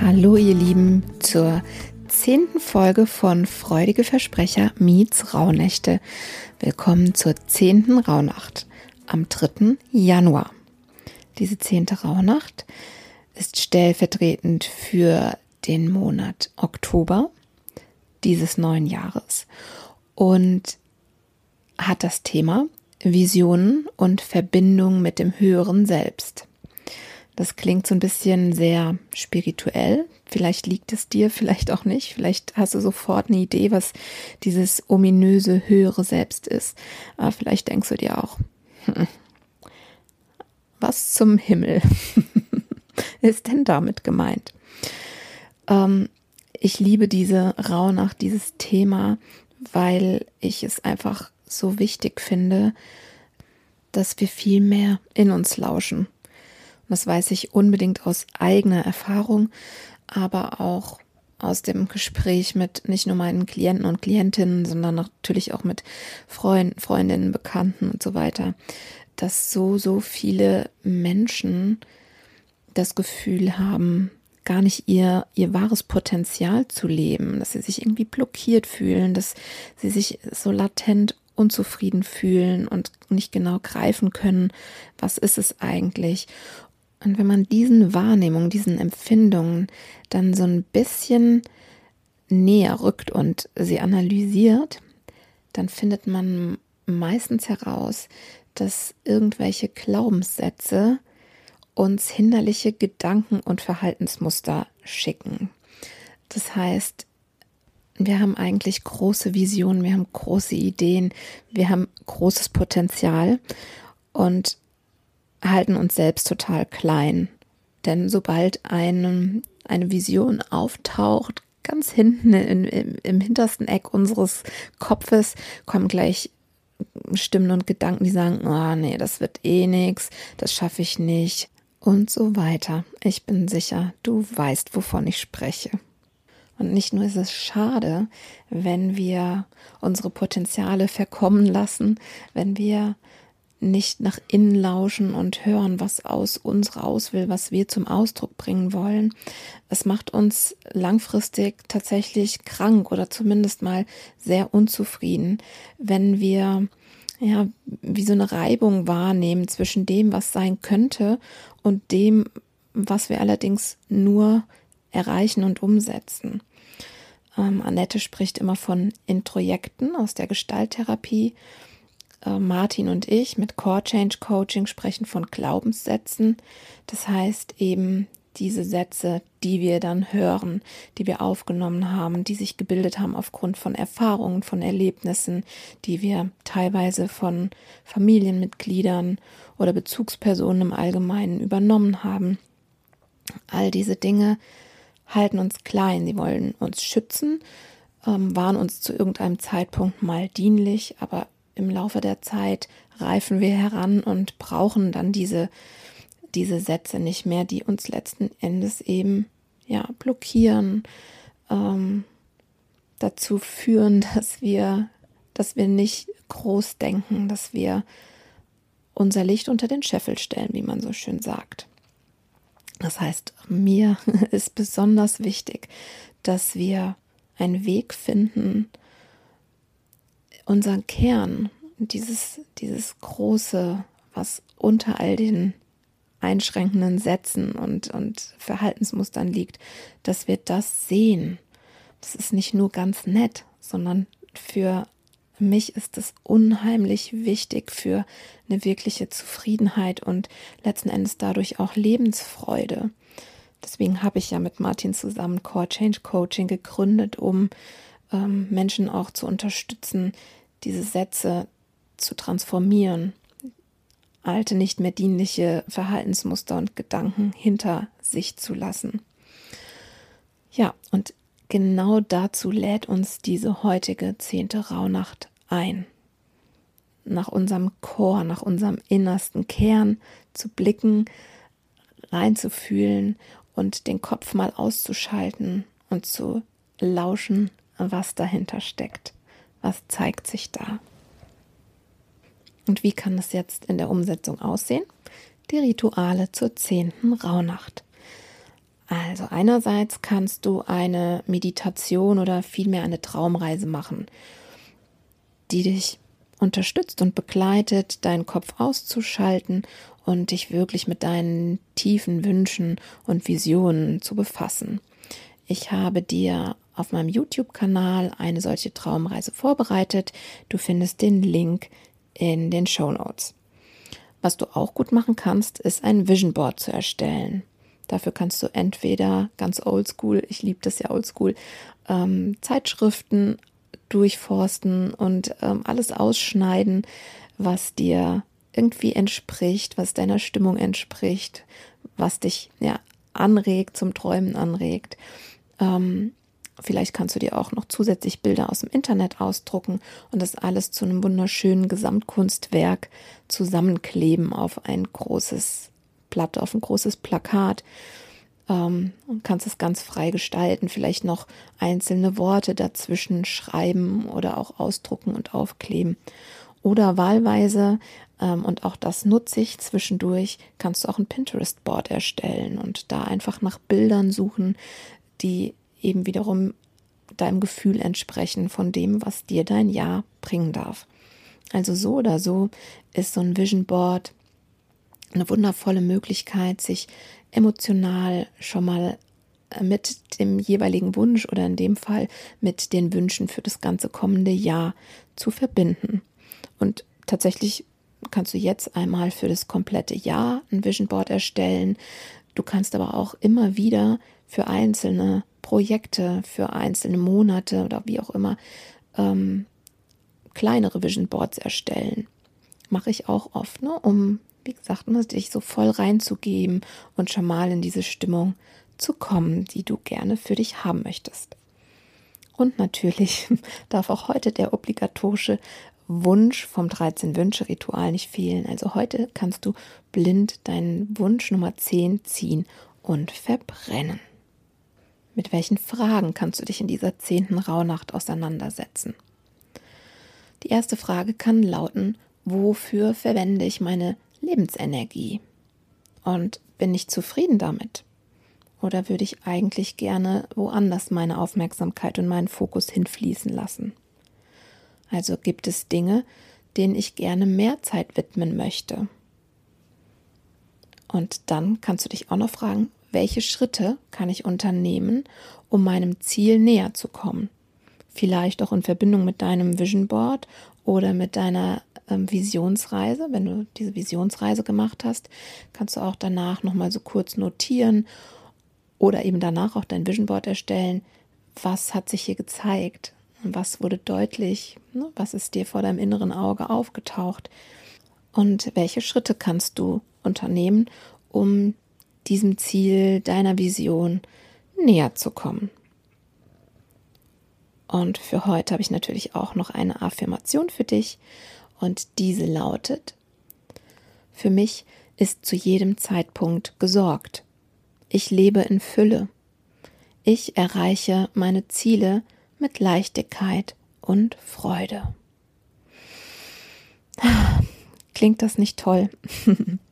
Hallo ihr Lieben zur zehnten Folge von Freudige Versprecher meets Rauhnächte. Willkommen zur zehnten Rauhnacht am 3. Januar. Diese zehnte Rauhnacht ist stellvertretend für den Monat Oktober dieses neuen Jahres und hat das Thema Visionen und Verbindung mit dem höheren Selbst. Das klingt so ein bisschen sehr spirituell. Vielleicht liegt es dir, vielleicht auch nicht. Vielleicht hast du sofort eine Idee, was dieses ominöse höhere Selbst ist. Aber vielleicht denkst du dir auch, hm, was zum Himmel ist denn damit gemeint? Ähm, ich liebe diese Rauhnacht, dieses Thema, weil ich es einfach so wichtig finde, dass wir viel mehr in uns lauschen das weiß ich unbedingt aus eigener Erfahrung, aber auch aus dem Gespräch mit nicht nur meinen Klienten und Klientinnen, sondern natürlich auch mit Freunden, Freundinnen, Bekannten und so weiter, dass so, so viele Menschen das Gefühl haben, gar nicht ihr, ihr wahres Potenzial zu leben, dass sie sich irgendwie blockiert fühlen, dass sie sich so latent unzufrieden fühlen und nicht genau greifen können, was ist es eigentlich. Und wenn man diesen Wahrnehmungen, diesen Empfindungen dann so ein bisschen näher rückt und sie analysiert, dann findet man meistens heraus, dass irgendwelche Glaubenssätze uns hinderliche Gedanken und Verhaltensmuster schicken. Das heißt, wir haben eigentlich große Visionen, wir haben große Ideen, wir haben großes Potenzial und halten uns selbst total klein. Denn sobald eine, eine Vision auftaucht, ganz hinten in, im, im hintersten Eck unseres Kopfes, kommen gleich Stimmen und Gedanken, die sagen, oh nee, das wird eh nichts, das schaffe ich nicht und so weiter. Ich bin sicher, du weißt, wovon ich spreche. Und nicht nur ist es schade, wenn wir unsere Potenziale verkommen lassen, wenn wir nicht nach innen lauschen und hören, was aus uns raus will, was wir zum Ausdruck bringen wollen. Es macht uns langfristig tatsächlich krank oder zumindest mal sehr unzufrieden, wenn wir ja, wie so eine Reibung wahrnehmen zwischen dem, was sein könnte und dem, was wir allerdings nur erreichen und umsetzen. Ähm, Annette spricht immer von Introjekten aus der Gestalttherapie äh, Martin und ich mit Core Change Coaching sprechen von Glaubenssätzen. Das heißt eben diese Sätze, die wir dann hören, die wir aufgenommen haben, die sich gebildet haben aufgrund von Erfahrungen, von Erlebnissen, die wir teilweise von Familienmitgliedern oder Bezugspersonen im Allgemeinen übernommen haben. All diese Dinge halten uns klein, sie wollen uns schützen, ähm, waren uns zu irgendeinem Zeitpunkt mal dienlich, aber im Laufe der Zeit reifen wir heran und brauchen dann diese, diese Sätze nicht mehr, die uns letzten Endes eben ja blockieren, ähm, dazu führen, dass wir, dass wir nicht groß denken, dass wir unser Licht unter den Scheffel stellen, wie man so schön sagt. Das heißt, mir ist besonders wichtig, dass wir einen Weg finden, unser Kern, dieses, dieses große, was unter all den einschränkenden Sätzen und, und Verhaltensmustern liegt, dass wir das sehen. Das ist nicht nur ganz nett, sondern für mich ist es unheimlich wichtig für eine wirkliche Zufriedenheit und letzten Endes dadurch auch Lebensfreude. Deswegen habe ich ja mit Martin zusammen Core Change Coaching gegründet, um ähm, Menschen auch zu unterstützen, diese Sätze zu transformieren, alte, nicht mehr dienliche Verhaltensmuster und Gedanken hinter sich zu lassen. Ja, und genau dazu lädt uns diese heutige zehnte Rauhnacht ein. Nach unserem Chor, nach unserem innersten Kern zu blicken, reinzufühlen und den Kopf mal auszuschalten und zu lauschen, was dahinter steckt. Was zeigt sich da? Und wie kann es jetzt in der Umsetzung aussehen? Die Rituale zur zehnten Rauhnacht. Also einerseits kannst du eine Meditation oder vielmehr eine Traumreise machen, die dich unterstützt und begleitet, deinen Kopf auszuschalten und dich wirklich mit deinen tiefen Wünschen und Visionen zu befassen. Ich habe dir auf meinem YouTube-Kanal eine solche Traumreise vorbereitet. Du findest den Link in den Show Notes. Was du auch gut machen kannst, ist ein Vision Board zu erstellen. Dafür kannst du entweder ganz oldschool, ich liebe das ja oldschool, ähm, Zeitschriften durchforsten und ähm, alles ausschneiden, was dir irgendwie entspricht, was deiner Stimmung entspricht, was dich ja anregt, zum Träumen anregt. Ähm, vielleicht kannst du dir auch noch zusätzlich Bilder aus dem Internet ausdrucken und das alles zu einem wunderschönen Gesamtkunstwerk zusammenkleben auf ein großes Blatt, auf ein großes Plakat. Ähm, und kannst es ganz frei gestalten, vielleicht noch einzelne Worte dazwischen schreiben oder auch ausdrucken und aufkleben. Oder wahlweise, ähm, und auch das nutze ich zwischendurch, kannst du auch ein Pinterest-Board erstellen und da einfach nach Bildern suchen, die eben wiederum deinem Gefühl entsprechen von dem, was dir dein Jahr bringen darf. Also so oder so ist so ein Vision Board eine wundervolle Möglichkeit, sich emotional schon mal äh, mit dem jeweiligen Wunsch oder in dem Fall mit den Wünschen für das ganze kommende Jahr zu verbinden. Und tatsächlich kannst du jetzt einmal für das komplette Jahr ein Vision Board erstellen. Du kannst aber auch immer wieder für einzelne Projekte, für einzelne Monate oder wie auch immer ähm, kleinere Vision Boards erstellen. Mache ich auch oft, ne, um wie gesagt, ne, dich so voll reinzugeben und schon mal in diese Stimmung zu kommen, die du gerne für dich haben möchtest. Und natürlich darf auch heute der obligatorische Wunsch vom 13-Wünsche-Ritual nicht fehlen. Also heute kannst du blind deinen Wunsch Nummer 10 ziehen und verbrennen. Mit welchen Fragen kannst du dich in dieser zehnten Rauhnacht auseinandersetzen? Die erste Frage kann lauten, wofür verwende ich meine Lebensenergie? Und bin ich zufrieden damit? Oder würde ich eigentlich gerne woanders meine Aufmerksamkeit und meinen Fokus hinfließen lassen? Also gibt es Dinge, denen ich gerne mehr Zeit widmen möchte. Und dann kannst du dich auch noch fragen, welche Schritte kann ich unternehmen, um meinem Ziel näher zu kommen? Vielleicht auch in Verbindung mit deinem Vision Board oder mit deiner ähm, Visionsreise. Wenn du diese Visionsreise gemacht hast, kannst du auch danach nochmal so kurz notieren oder eben danach auch dein Vision Board erstellen. Was hat sich hier gezeigt? Was wurde deutlich? Ne? Was ist dir vor deinem inneren Auge aufgetaucht? Und welche Schritte kannst du unternehmen, um diesem Ziel deiner Vision näher zu kommen? Und für heute habe ich natürlich auch noch eine Affirmation für dich. Und diese lautet, für mich ist zu jedem Zeitpunkt gesorgt. Ich lebe in Fülle. Ich erreiche meine Ziele mit Leichtigkeit und Freude. Klingt das nicht toll?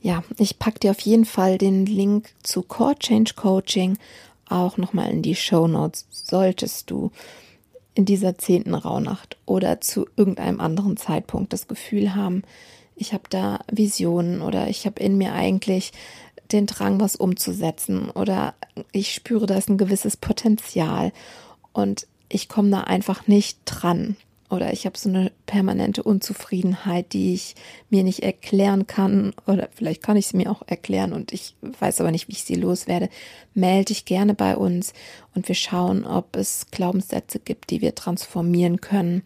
ja, ich packe dir auf jeden Fall den Link zu Core Change Coaching auch nochmal in die Show Notes, solltest du in dieser zehnten Rauhnacht oder zu irgendeinem anderen Zeitpunkt das Gefühl haben, ich habe da Visionen oder ich habe in mir eigentlich den Drang, was umzusetzen oder ich spüre, da ist ein gewisses Potenzial und ich komme da einfach nicht dran oder ich habe so eine permanente Unzufriedenheit, die ich mir nicht erklären kann oder vielleicht kann ich sie mir auch erklären und ich weiß aber nicht, wie ich sie loswerde, melde dich gerne bei uns und wir schauen, ob es Glaubenssätze gibt, die wir transformieren können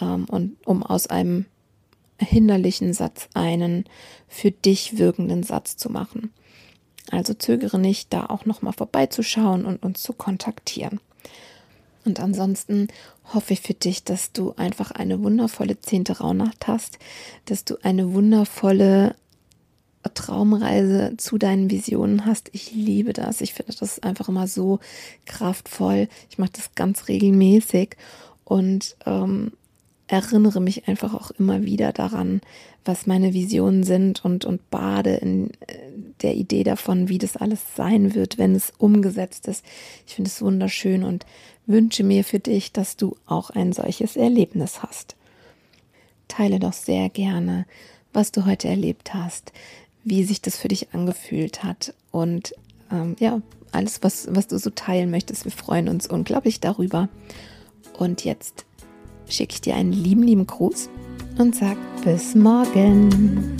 ähm, und um aus einem hinderlichen Satz einen für dich wirkenden Satz zu machen. Also zögere nicht, da auch nochmal vorbeizuschauen und uns zu kontaktieren. Und ansonsten hoffe ich für dich, dass du einfach eine wundervolle zehnte Rauhnacht hast, dass du eine wundervolle Traumreise zu deinen Visionen hast. Ich liebe das. Ich finde das einfach immer so kraftvoll. Ich mache das ganz regelmäßig und ähm, erinnere mich einfach auch immer wieder daran, was meine Visionen sind und, und bade in äh, der Idee davon, wie das alles sein wird, wenn es umgesetzt ist. Ich finde es wunderschön und wünsche mir für dich, dass du auch ein solches Erlebnis hast. Teile doch sehr gerne, was du heute erlebt hast, wie sich das für dich angefühlt hat und ähm, ja, alles, was, was du so teilen möchtest. Wir freuen uns unglaublich darüber. Und jetzt schicke ich dir einen lieben, lieben Gruß und sag bis morgen.